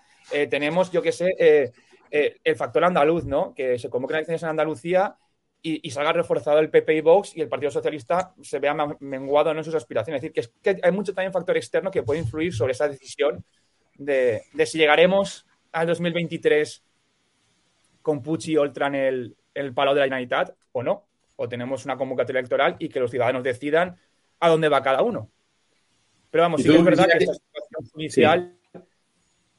Tenemos, yo qué sé, el factor andaluz, ¿no? Que se convoquen elecciones en Andalucía y, salga reforzado el PP y Vox y el Partido Socialista se vea menguado en sus aspiraciones. Es decir, que, hay mucho también factor externo que puede influir sobre esa decisión de, si llegaremos al 2023 con Pucci y Oltra en el, el palo de la Generalitat o no. O tenemos una convocatoria electoral y que los ciudadanos decidan a dónde va cada uno. Pero vamos, sí que es verdad que esta situación judicial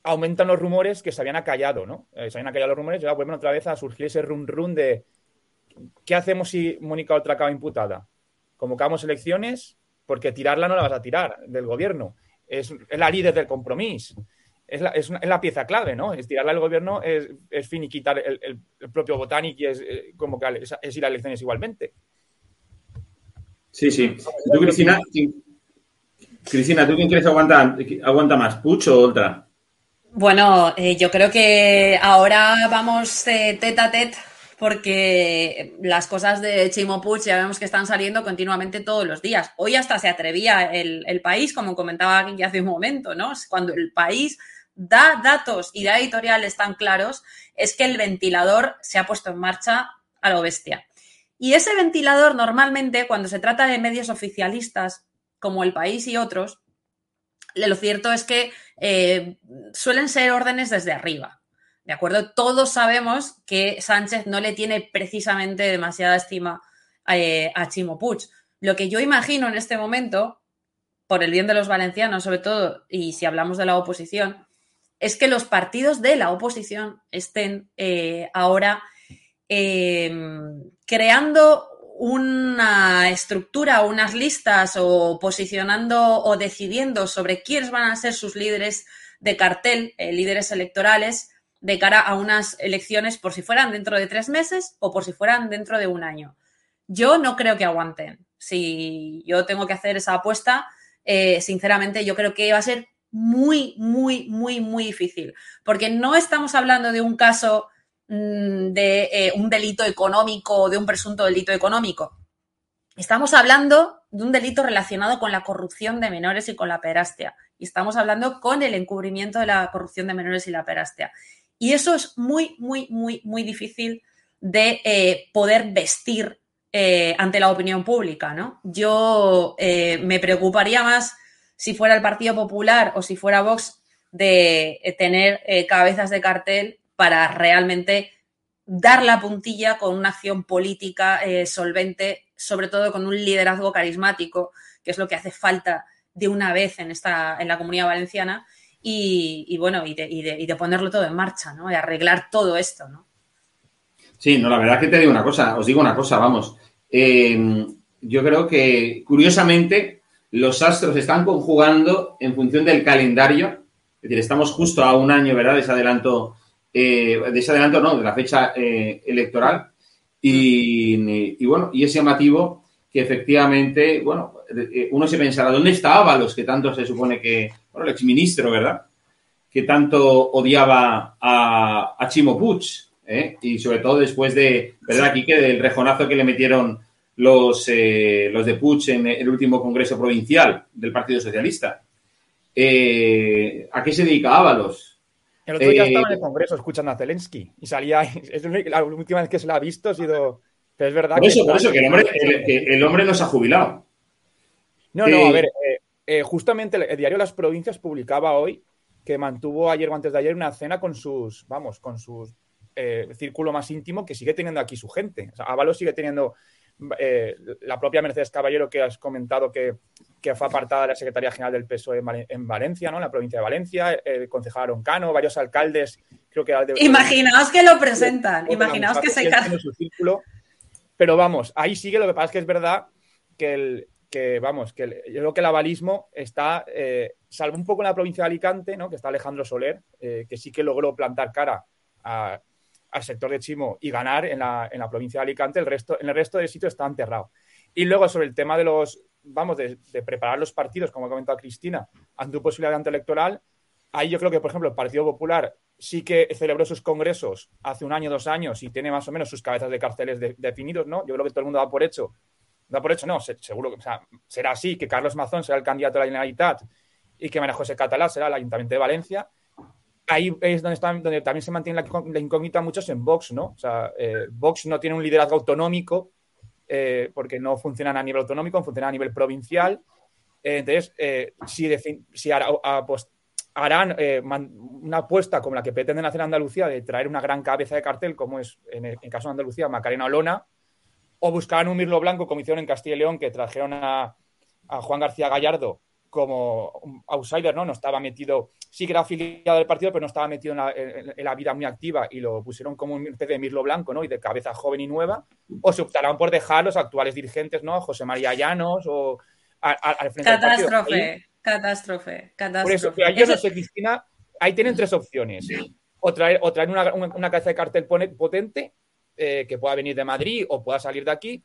aumentan los rumores que se habían acallado, ¿no? Eh, se habían acallado los rumores y ahora vuelven otra vez a surgir ese run run de ¿qué hacemos si Mónica Oltra acaba imputada? ¿Convocamos elecciones? Porque tirarla no la vas a tirar del gobierno. Es, la líder del compromiso. Es la, es, pieza clave, ¿no? Es tirarla al gobierno, es, es finiquitar el, el, propio Botanic y es, eh, convocar, es, ir a elecciones igualmente. Sí, sí. ¿Tú, Cristina, Cristina, ¿tú quién crees aguanta, aguanta más, Pucho o Oltra? Bueno, eh, yo creo que ahora vamos eh, tete a tete porque las cosas de Chimo Puig ya vemos que están saliendo continuamente todos los días. Hoy hasta se atrevía el, el país, como comentaba aquí hace un momento, ¿no? Cuando el país da datos y da editoriales tan claros, es que el ventilador se ha puesto en marcha a lo bestia. Y ese ventilador normalmente, cuando se trata de medios oficialistas como El País y otros, lo cierto es que eh, suelen ser órdenes desde arriba. ¿De acuerdo? Todos sabemos que Sánchez no le tiene precisamente demasiada estima eh, a Chimo Puig. Lo que yo imagino en este momento, por el bien de los valencianos sobre todo, y si hablamos de la oposición, es que los partidos de la oposición estén eh, ahora creando una estructura, unas listas o posicionando o decidiendo sobre quiénes van a ser sus líderes de cartel, eh, líderes electorales, de cara a unas elecciones por si fueran dentro de tres meses o por si fueran dentro de un año. Yo no creo que aguanten. Si yo tengo que hacer esa apuesta, eh, sinceramente yo creo que va a ser muy, muy, muy, muy difícil. Porque no estamos hablando de un caso de eh, un delito económico o de un presunto delito económico. Estamos hablando de un delito relacionado con la corrupción de menores y con la perastia. Y estamos hablando con el encubrimiento de la corrupción de menores y la perastia. Y eso es muy, muy, muy, muy difícil de eh, poder vestir eh, ante la opinión pública, ¿no? Yo me preocuparía más si fuera el Partido Popular o si fuera Vox de tener cabezas de cartel para realmente dar la puntilla con una acción política eh, solvente, sobre todo con un liderazgo carismático, que es lo que hace falta de una vez en, esta, en la comunidad valenciana, y, bueno, y de, ponerlo todo en marcha, ¿no? Y arreglar todo esto, ¿no? Sí, no, la verdad que te digo una cosa, os digo una cosa, vamos. Eh, yo creo que, curiosamente, los astros están conjugando en función del calendario. Es decir, estamos justo a un año, ¿verdad? De ese adelanto eh, de ese adelanto, no, de la fecha eh, electoral. Y, bueno, y es llamativo que efectivamente, bueno, eh, uno se pensará, ¿dónde está Ábalos? Que tanto se supone que, bueno, el exministro, ¿verdad? Que tanto odiaba a, a Chimo Puig, Y sobre todo después de, ¿verdad? Aquí que del rejonazo que le metieron los, los de Puig en el último congreso provincial del Partido Socialista. ¿A qué se dedica Ábalos? El otro día estaba en el eh, Congreso escuchando a Zelensky y salía. Es la última vez que se la ha visto ha sido. Pero es verdad por eso, Por eso, que el hombre, el, hombre no se ha jubilado. No, no, a ver. Eh, eh, justamente el, diario Las Provincias publicaba hoy que mantuvo ayer o antes de ayer una cena con sus. Vamos, con su círculo más íntimo que sigue teniendo aquí su gente. O sea, Ábalos sigue teniendo eh, la propia Mercedes Caballero que has comentado que, fue apartada de la Secretaría General del PSOE en, Valencia, ¿no? En la provincia de Valencia, el concejal Aroncano, varios alcaldes, creo que... imaginaos que lo presentan, imaginaos que se carga. Pero vamos, ahí sigue, lo que pasa es que es verdad que el, que vamos, que yo creo que el avalismo está, eh, salvo un poco en la provincia de Alicante, ¿no? que está Alejandro Soler, eh, que sí que logró plantar cara a, al sector de Chimo y ganar en la, en la provincia de Alicante, el resto, en el resto del sitio está enterrado. Y luego sobre el tema de los, vamos, de, preparar los partidos, como ha comentado Cristina, ante un posible adelanto electoral, ahí yo creo que, por ejemplo, el Partido Popular sí que celebró sus congresos hace un año, dos años y tiene más o menos sus cabezas de carteles definidos, ¿no? Yo creo que todo el mundo da por hecho. Da por hecho, no, seguro que será así, que Carlos Mazón será el candidato a la Generalitat y que María José Catalá será el Ayuntamiento de Valencia ahí es donde, donde también se mantiene la, incógnita muchos en Vox, ¿no? O sea, eh, Vox no tiene un liderazgo autonómico eh, porque no funcionan a nivel autonómico, funcionan a nivel provincial. Eh, entonces, si, si harán una apuesta como la que pretenden hacer Andalucía de traer una gran cabeza de cartel, como es en el caso de Andalucía, Macarena Olona, o buscarán un mirlo blanco, como hicieron en Castilla y León, que trajeron a Juan García Gallardo como outsider, ¿no? No estaba metido, sí que era afiliado del partido, pero no estaba metido en la, vida muy activa y lo pusieron como un especie de mirlo blanco, ¿no? Y de cabeza joven y nueva, o se optarán por dejar los actuales dirigentes, ¿no? José María Llanos o al frente catástrofe, del partido. Catástrofe, catástrofe. Por eso, yo no sé, Cristina, ahí tienen tres opciones. O traer, o traer una, una, cabeza de cartel potente eh, que pueda venir de Madrid o pueda salir de aquí,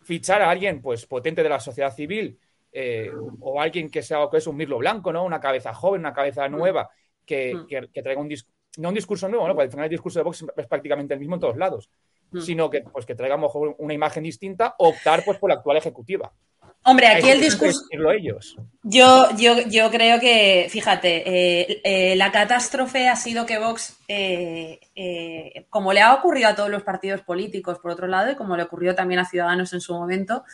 fichar a alguien pues potente de la sociedad civil eh, o alguien que sea que es un mirlo blanco, ¿no? Una cabeza joven, una cabeza nueva, que, mm. traiga un discurso, no un discurso nuevo, ¿no? Porque al final el discurso de Vox es prácticamente el mismo en todos lados, mm. sino que, pues, que traiga mejor una imagen distinta, optar pues, por la actual ejecutiva. Hombre, aquí el discurso. Ellos. Yo, yo, yo creo que, fíjate, eh, eh, la catástrofe ha sido que Vox, como le ha ocurrido a todos los partidos políticos, por otro lado, y como le ocurrió también a Ciudadanos en su momento,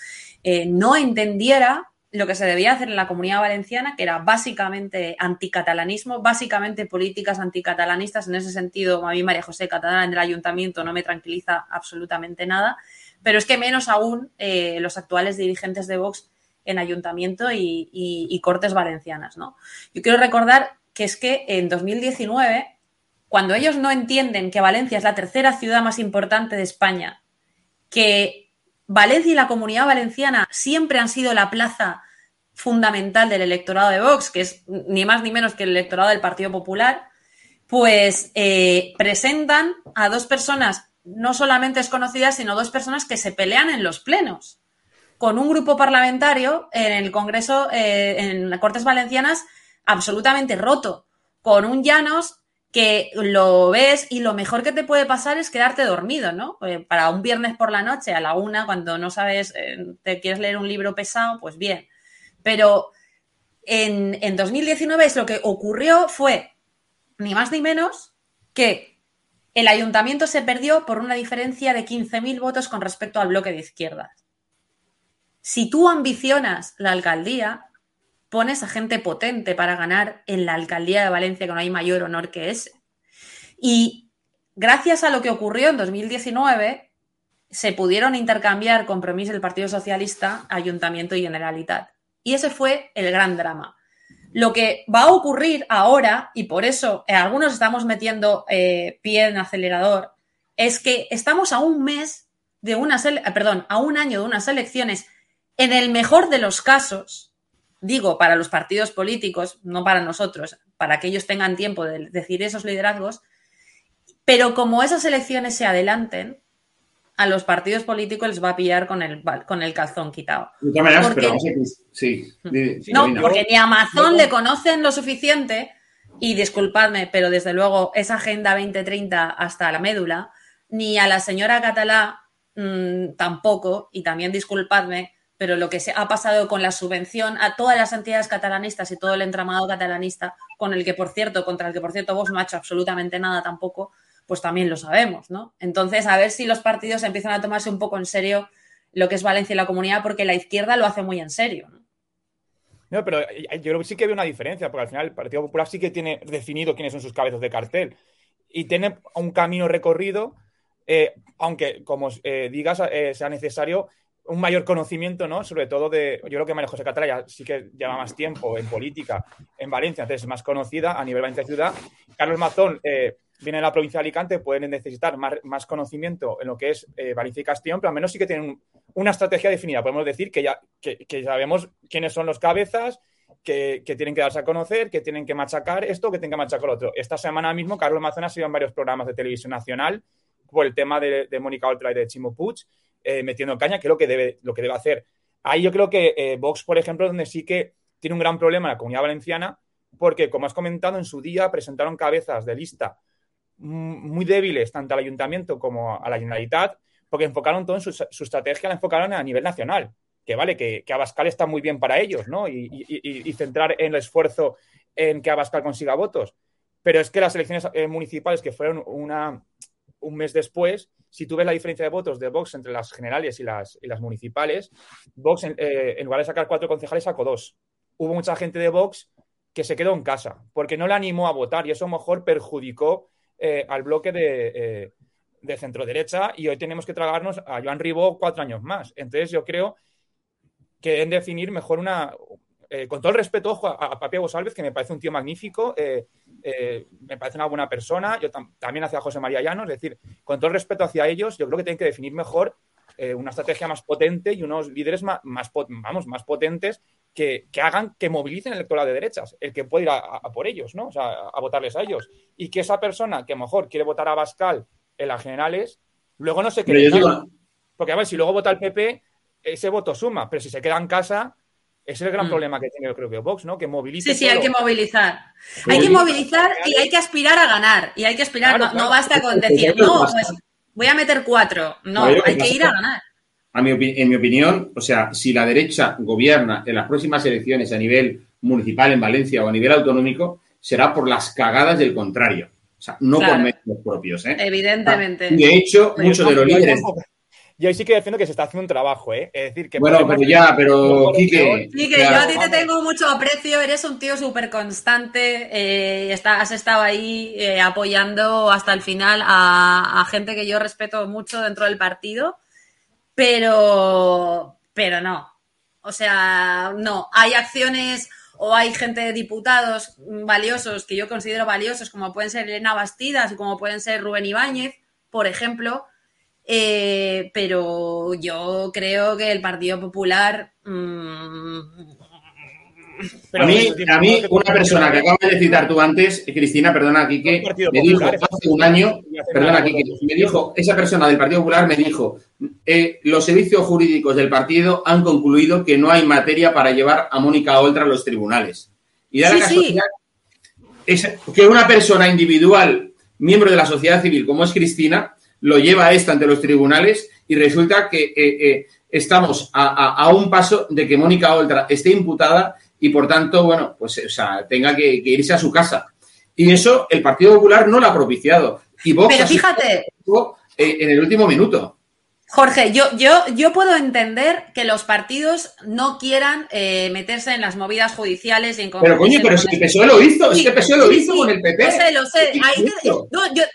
no entendiera lo que se debía hacer en la comunidad valenciana, que era básicamente anticatalanismo, básicamente políticas anticatalanistas. En ese sentido, a mí María José Catalán del ayuntamiento no me tranquiliza absolutamente nada, pero es que menos aún eh, los actuales dirigentes de Vox en ayuntamiento y, cortes valencianas. ¿no? Yo quiero recordar que es que en 2019, cuando ellos no entienden que Valencia es la tercera ciudad más importante de España, que Valencia y la comunidad valenciana siempre han sido la plaza fundamental del electorado de Vox, que es ni más ni menos que el electorado del Partido Popular, pues eh, presentan a dos personas no solamente desconocidas, sino dos personas que se pelean en los plenos, con un grupo parlamentario en el Congreso, eh, en las Cortes Valencianas, absolutamente roto, con un Llanos que lo ves y lo mejor que te puede pasar es quedarte dormido, ¿no? Eh, para un viernes por la noche a la una, cuando no sabes, eh, te quieres leer un libro pesado, pues bien. Pero en, en 2019 es lo que ocurrió fue ni más ni menos que el ayuntamiento se perdió por una diferencia de 15.000 votos con respecto al bloque de izquierdas. Si tú ambicionas la alcaldía, pones a gente potente para ganar en la alcaldía de Valencia, que no hay mayor honor que ese. Y gracias a lo que ocurrió en 2019, se pudieron intercambiar compromisos del Partido Socialista, Ayuntamiento y Generalitat. Y ese fue el gran drama. Lo que va a ocurrir ahora, y por eso eh, algunos estamos metiendo eh, pie en acelerador, es que estamos a un mes de unas, perdón, a un año de unas elecciones, en el mejor de los casos, digo, para los partidos políticos, no para nosotros, para que ellos tengan tiempo de decir esos liderazgos, pero como esas elecciones se adelanten, a los partidos políticos les va a pillar con el, con el calzón quitado. sí, no, porque ni a Amazon le conocen lo suficiente, y disculpadme, pero desde luego esa Agenda 2030 hasta la médula, ni a la señora Catalá mm, tampoco, y también disculpadme, pero lo que se ha pasado con la subvención a todas las entidades catalanistas y todo el entramado catalanista, con el que, por cierto, contra el que, por cierto, vos no ha hecho absolutamente nada tampoco, pues también lo sabemos, ¿no? Entonces, a ver si los partidos empiezan a tomarse un poco en serio lo que es Valencia y la comunidad, porque la izquierda lo hace muy en serio, ¿no? No, pero yo creo que sí que veo una diferencia, porque al final el Partido Popular sí que tiene definido quiénes son sus cabezas de cartel y tiene un camino recorrido, eh, aunque, como eh, digas, eh, sea necesario un mayor conocimiento, ¿no? Sobre todo de, yo creo que María José Catala ya sí que lleva más tiempo en política en Valencia, entonces es más conocida a nivel Valencia Ciudad. Carlos Mazón eh, viene de la provincia de Alicante, pueden necesitar más, conocimiento en lo que es eh, Valencia y Castellón, pero al menos sí que tienen una estrategia definida. Podemos decir que ya que, sabemos quiénes son los cabezas, que, tienen que darse a conocer, que tienen que machacar esto, que tienen que machacar lo otro. Esta semana mismo Carlos Mazón ha sido en varios programas de televisión nacional por el tema de, de Mónica Oltra y de Chimo Puig eh, metiendo caña, que es lo que debe, lo que debe hacer. Ahí yo creo que eh, Vox, por ejemplo, donde sí que tiene un gran problema la comunidad valenciana, porque, como has comentado, en su día presentaron cabezas de lista muy débiles, tanto al ayuntamiento como a la Generalitat, porque enfocaron todo en su, estrategia, la enfocaron a nivel nacional. Que vale, que, Abascal está muy bien para ellos, ¿no? Y, centrar en el esfuerzo en que Abascal consiga votos. Pero es que las elecciones eh, municipales, que fueron una, un mes después, si tú ves la diferencia de votos de Vox entre las generales y las, las municipales, Vox eh, en, lugar de sacar cuatro concejales sacó dos. Hubo mucha gente de Vox que se quedó en casa porque no le animó a votar y eso a lo mejor perjudicó eh, al bloque de, eh, de centro derecha y hoy tenemos que tragarnos a Joan Ribó cuatro años más. Entonces yo creo que en definir mejor una, eh, con todo el respeto, ojo, a, a Papi González, que me parece un tío magnífico, eh, eh, me parece una buena persona, yo tam- también hacia José María Llano, es decir, con todo el respeto hacia ellos, yo creo que tienen que definir mejor una estrategia más potente y unos líderes más, vamos, más potentes que, que hagan que movilicen el electorado de derechas, el que puede ir a, por ellos, ¿no? O sea, a, a votarles a ellos. Y que esa persona que a lo mejor quiere votar a Bascal en las generales, luego no se quede digo. Porque a ver, si luego vota el PP, ese voto suma, pero si se queda en casa, es el gran Mm. problema que tiene, yo creo que Vox, ¿no? Que movilice Sí, sí, hay que movilizar. Hay que movilizar y hay que aspirar a ganar. Y hay que aspirar, Claro, no, claro. no basta con decir, no, pues voy a meter cuatro. No, hay que ir a ganar. a mi opi- en mi opinión, o sea, si la derecha gobierna en las próximas elecciones a nivel municipal en Valencia o a nivel autonómico, será por las cagadas del contrario. O sea, no Claro. por méritos propios. ¿eh? Evidentemente. Y de hecho, Pero muchos de los líderes. Yo ahí sí que defiendo que se está haciendo un trabajo, ¿eh? Es decir, que Bueno, pero ya, pero Quique. Sí, que claro, yo a ti te tengo mucho aprecio, eres un tío súper constante, eh, está- has estado ahí eh, apoyando hasta el final a, a gente que yo respeto mucho dentro del partido, pero, pero no. O sea, no, hay acciones o hay gente, diputados valiosos que yo considero valiosos, como pueden ser Elena Bastidas y como pueden ser Rubén Ibáñez, por ejemplo, eh, pero yo creo que el Partido Popular. mm, pero a mí, a una persona que acabas de citar tú antes, Cristina, perdona, Quique, me dijo hace un año, perdona, Quique, me dijo, esa persona del Partido Popular me dijo, eh, los servicios jurídicos del partido han concluido que no hay materia para llevar a Mónica Oltra a los tribunales. Y da la sí. casualidad es que una persona individual, miembro de la sociedad civil como es Cristina, lo lleva a esto ante los tribunales y resulta que eh, eh, estamos a, a- a un paso de que Mónica Oltra esté imputada y por tanto, bueno, pues o sea, tenga que, que irse a su casa. Y eso el Partido Popular no lo ha propiciado. Y Vox Pero fíjate, eh, en el último minuto. Jorge, yo, yo, yo puedo entender que los partidos no quieran eh, meterse en las movidas judiciales y en Pero coño, pero si el PSOE lo hizo, es que el PSOE lo Sí, hizo sí, con el PP. Lo sé, lo sé. Yo,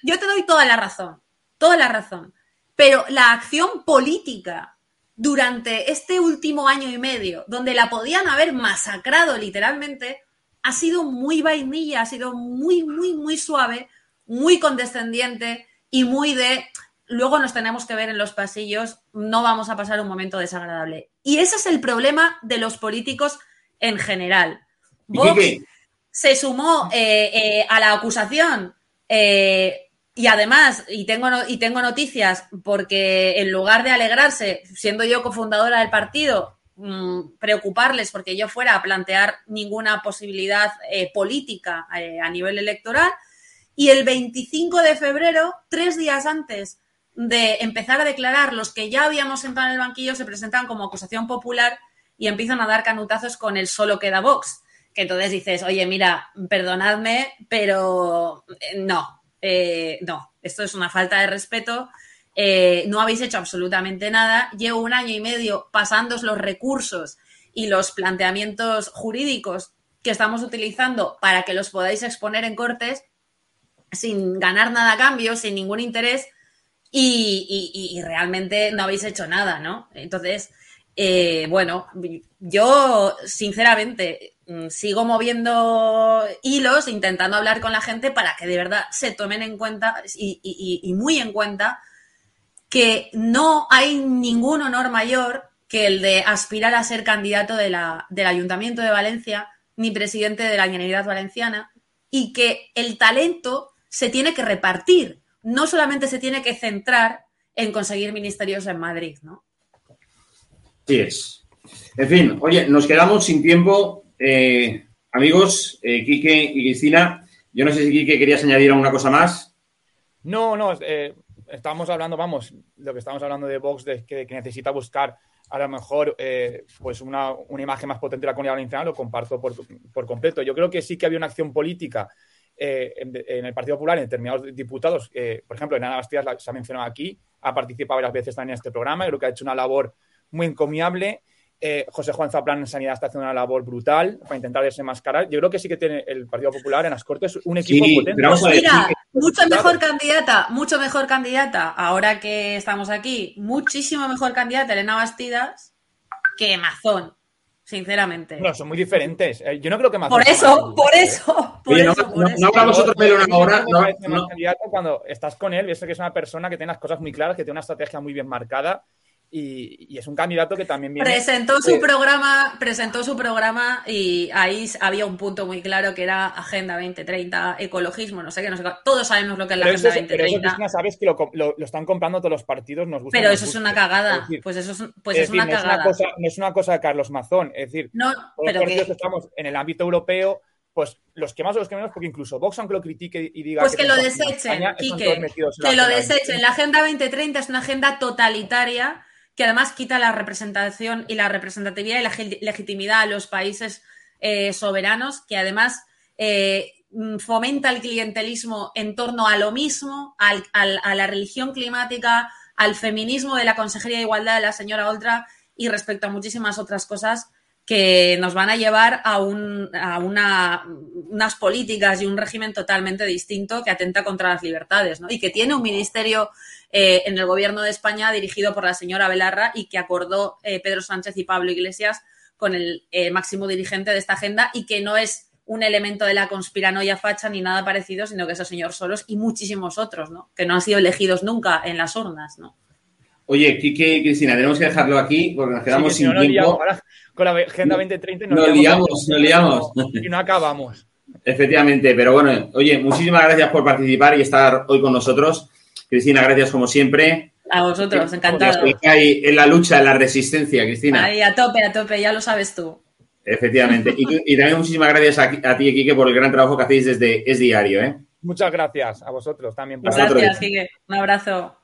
yo te doy toda la razón. Toda la razón. Pero la acción política durante este último año y medio, donde la podían haber masacrado literalmente, ha sido muy vainilla, ha sido muy, muy, muy suave, muy condescendiente y muy de luego nos tenemos que ver en los pasillos, no vamos a pasar un momento desagradable. Y ese es el problema de los políticos en general. Vox se sumó eh, eh, a la acusación eh, y además, y tengo, no- y tengo noticias, porque en lugar de alegrarse, siendo yo cofundadora del partido, mm, preocuparles porque yo fuera a plantear ninguna posibilidad eh, política eh, a nivel electoral, y el 25 de febrero, tres días antes de empezar a declarar los que ya habíamos sentado en el banquillo, se presentan como acusación popular y empiezan a dar canutazos con el solo queda Vox. Que entonces dices, oye, mira, perdonadme, pero eh, no, eh, no, esto es una falta de respeto. eh, no habéis hecho absolutamente nada. Llevo un año y medio pasándos los recursos y los planteamientos jurídicos que estamos utilizando para que los podáis exponer en cortes sin ganar nada a cambio, sin ningún interés y, realmente no habéis hecho nada, ¿no? Entonces, eh, bueno, yo sinceramente sigo moviendo hilos, intentando hablar con la gente para que de verdad se tomen en cuenta y, muy en cuenta que no hay ningún honor mayor que el de aspirar a ser candidato del Ayuntamiento de Valencia ni presidente de la Generalidad Valenciana y que el talento se tiene que repartir, no solamente se tiene que centrar en conseguir ministerios en Madrid, ¿no? Así es. En fin, oye, nos quedamos sin tiempo. Eh, amigos, eh, Quique y Cristina, yo no sé si Quique querías añadir alguna cosa más. No, no, eh, estamos hablando, vamos, lo que estamos hablando de Vox, de que, necesita buscar a lo mejor eh, pues una, una imagen más potente de la comunidad valenciana, lo comparto por, por completo. Yo creo que sí que había una acción política eh, en, el Partido Popular, en determinados diputados, por ejemplo, Enana Bastidas se ha mencionado aquí, ha participado varias veces también en este programa, creo que ha hecho una labor muy encomiable. Eh, José Juan Zaplán en Sanidad está haciendo una labor brutal para intentar desenmascarar. Yo creo que sí que tiene el Partido Popular en las Cortes un equipo Sí, potente. pero vamos a ver, Mira, mucho claro. mejor candidata, mucho mejor candidata, ahora que estamos aquí, muchísimo mejor candidata Elena Bastidas que Mazón. sinceramente. No, son muy diferentes. Eh, yo no creo que más. Por eso, por eso, por eso, por eso. No hablamos otro pelo una hora. No, no. Cuando estás con él, ves que es una persona que tiene las cosas muy claras, que tiene una estrategia muy bien marcada y, es un candidato que también viene... Presentó su programa, presentó su programa y ahí había un punto muy claro que era Agenda 2030, ecologismo, no sé qué, no sé qué. Todos sabemos lo que es la Agenda 2030. Pero eso, sabes que lo, lo, están comprando todos los partidos, nos gusta. Pero eso es una cagada. pues eso es, pues es, una cagada. no es una cosa de Carlos Mazón, es decir, no, pero que... estamos en el ámbito europeo pues los que más o los que menos, porque incluso Vox, aunque lo critique y diga. Pues que, lo desechen, Quique, que lo desechen. La Agenda 2030 es una agenda totalitaria que además quita la representación y la representatividad y la legitimidad a los países eh, soberanos, que además eh, mm, fomenta el clientelismo en torno a lo mismo, a la religión climática, al feminismo de la Consejería de Igualdad de la señora Oltra y respecto a muchísimas otras cosas que nos van a llevar a, un, a una, unas políticas y un régimen totalmente distinto que atenta contra las libertades, ¿no? Y que tiene un ministerio eh, en el gobierno de España dirigido por la señora Belarra y que acordó eh, Pedro Sánchez y Pablo Iglesias con el eh, máximo dirigente de esta agenda y que no es un elemento de la conspiranoia facha ni nada parecido, sino que es el señor Soros y muchísimos otros, ¿no? Que no han sido elegidos nunca en las urnas, ¿no? Oye, Kike y Cristina, tenemos que dejarlo aquí porque nos quedamos sin tiempo con la Agenda 2030 nos, liamos, nos liamos. Y no acabamos. Efectivamente, pero bueno, oye, muchísimas gracias por participar y estar hoy con nosotros. Cristina, gracias como siempre. A vosotros, encantado. Ahí en la lucha, en la resistencia, Cristina. Ahí, a tope, a tope, ya lo sabes tú. Efectivamente. Y, también muchísimas gracias a, ti, Kike, por el gran trabajo que hacéis desde Es Diario. ¿eh? Muchas gracias a vosotros también. gracias, Kike. Un abrazo.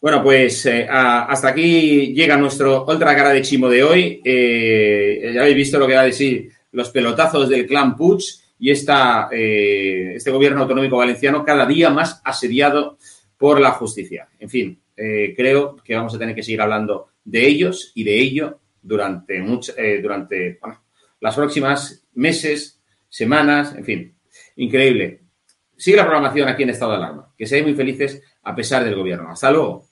Bueno, pues eh, hasta aquí llega nuestro otra cara de chimo de hoy. Eh, ya habéis visto lo que va a decir los pelotazos del clan Puig y esta, eh, este gobierno autonómico valenciano cada día más asediado por la justicia. En fin, creo que vamos a tener que seguir hablando de ellos y de ello durante, durante las próximas meses, semanas, en fin, increíble. Sigue la programación aquí en estado de alarma. Que seáis muy felices a pesar del gobierno. Hasta luego.